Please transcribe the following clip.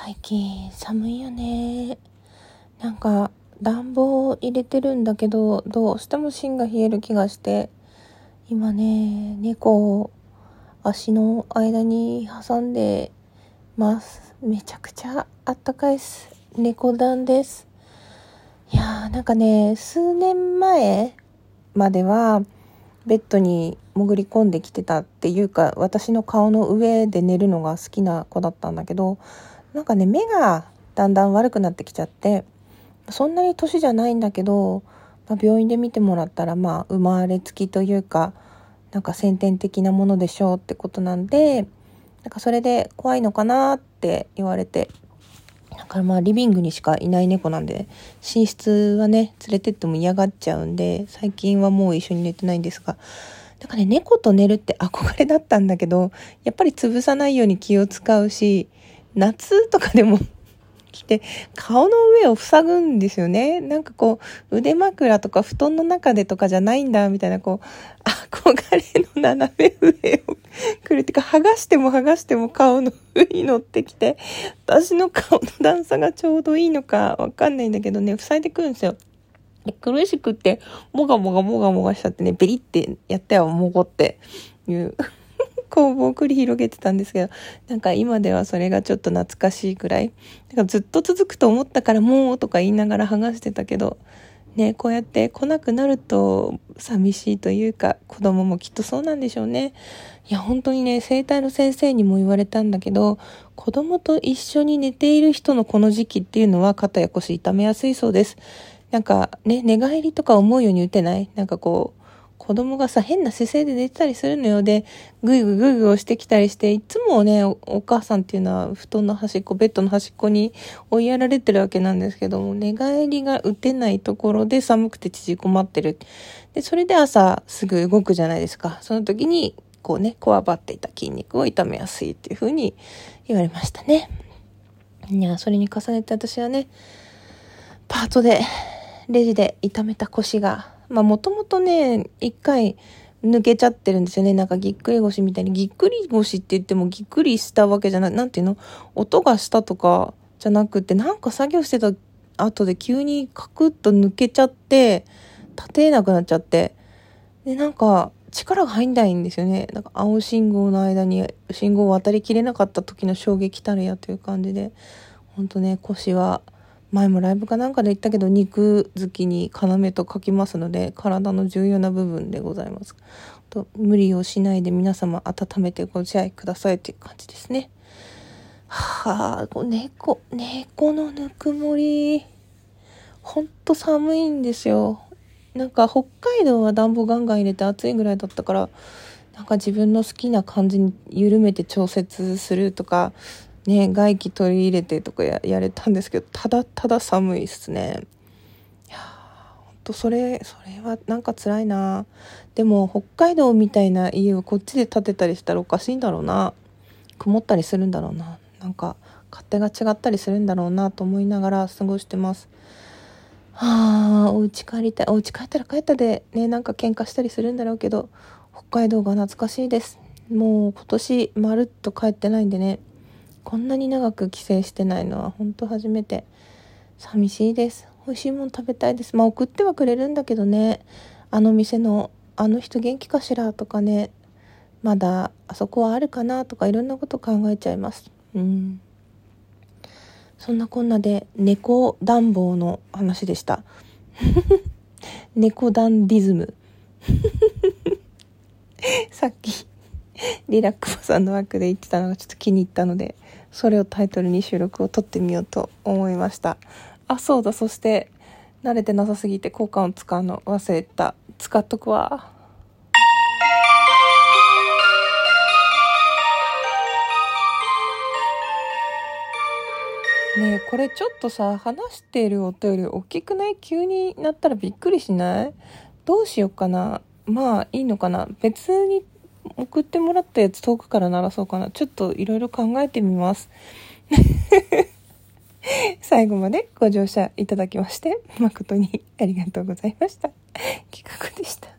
最近寒いよね。なんか暖房入れてるんだけど、どうしても芯が冷える気がして、今ね、猫を足の間に挟んでます。めちゃくちゃあったかいです。猫暖です。いやーなんかね、数年前まではベッドに潜り込んできてたっていうか、私の顔の上で寝るのが好きな子だったんだけど、なんかね、目がだんだん悪くなってきちゃって、そんなに年じゃないんだけど、まあ、病院で見てもらったら、まあ、生まれつきというか、なんか先天的なものでしょうってことなんで、なんかそれで怖いのかなって言われて、だからまあリビングにしかいない猫なんで、寝室はね、連れてっても嫌がっちゃうんで、最近はもう一緒に寝てないんですが、だかね、猫と寝るって憧れだったんだけど、やっぱり潰さないように気を使うし、夏とかでも 来て、顔の上を塞ぐんですよね。なんかこう、腕枕とか布団の中でとかじゃないんだ、みたいな、こう、憧れの斜め上をくるってか、剥がしても剥がしても顔の上に乗ってきて、私の顔の段差がちょうどいいのかわかんないんだけどね、塞いでくるんですよ。苦しくって、もがもがもがもがしちゃってね、ベリってやったよ、もごっていう攻防を繰り広げてたんですけど、なんか今ではそれがちょっと懐かしいくらい。だかずっと続くと思ったからもうとか言いながら剥がしてたけど、ね、こうやって来なくなると寂しいというか、子供もきっとそうなんでしょうね。いや、本当にね、生体の先生にも言われたんだけど、子供と一緒に寝ている人のこの時期っていうのは肩や腰痛めやすいそうです。なんかね、寝返りとか思うように打てない？なんかこう、子供がさ、変な姿勢で寝てたりするのよ。で、ぐいぐいぐいぐい押してきたりして、いつもねお、お母さんっていうのは布団の端っこ、ベッドの端っこに追いやられてるわけなんですけども、寝返りが打てないところで寒くて縮こまってる。で、それで朝すぐ動くじゃないですか。その時に、こうね、こわばっていた筋肉を痛めやすいっていう風に言われましたね。いや、それに重ねて私はね、パートで、レジで痛めた腰がまあもともとね、一回抜けちゃってるんですよね。なんかぎっくり腰みたいに。ぎっくり腰って言ってもぎっくりしたわけじゃない。なんていうの？音がしたとかじゃなくて、なんか作業してた後で急にカクッと抜けちゃって、立てなくなっちゃって。で、なんか力が入んないんですよね。なんか青信号の間に信号を渡りきれなかった時の衝撃たるやという感じで、ほんとね、腰は前もライブかなんかで言ったけど肉好きに要と書きますので体の重要な部分でございます。と無理をしないで皆様温めてご自愛くださいっていう感じですね。はあ猫猫のぬくもり。ほんと寒いんですよ。なんか北海道は暖房ガンガン入れて暑いぐらいだったからなんか自分の好きな感じに緩めて調節するとかね、外気取り入れてとかややれたんですけど、ただただ寒いっすね。いやほんとそれ、それはなんか辛いなでも北海道みたいな家をこっちで建てたりしたらおかしいんだろうな。曇ったりするんだろうな。なんか勝手が違ったりするんだろうなと思いながら過ごしてます。はあ、お家帰りたい。お家帰ったら帰ったでね、なんか喧嘩したりするんだろうけど、北海道が懐かしいです。もう今年まるっと帰ってないんでね。こんなに長く帰省してないのは本当初めて寂しいです。美味しいもの食べたいです。まあ送ってはくれるんだけどね。あの店のあの人元気かしらとかね。まだあそこはあるかなとかいろんなこと考えちゃいます。うん。そんなこんなで猫暖房の話でした。猫ダンディズム。さっきリラックマさんの枠で言ってたのがちょっと気に入ったので。それをタイトルに収録を撮ってみようと思いました。あそうだ。そして慣れてなさすぎて効果音使うの忘れた。使っとくわ。ねえこれちょっとさ話している音より大きくない？急になったらびっくりしない？どうしようかな？まあいいのかな？別に送ってもらったやつ遠くから鳴らそうかな。ちょっといろいろ考えてみます。最後までご乗車いただきまして、誠にありがとうございました。企画でした。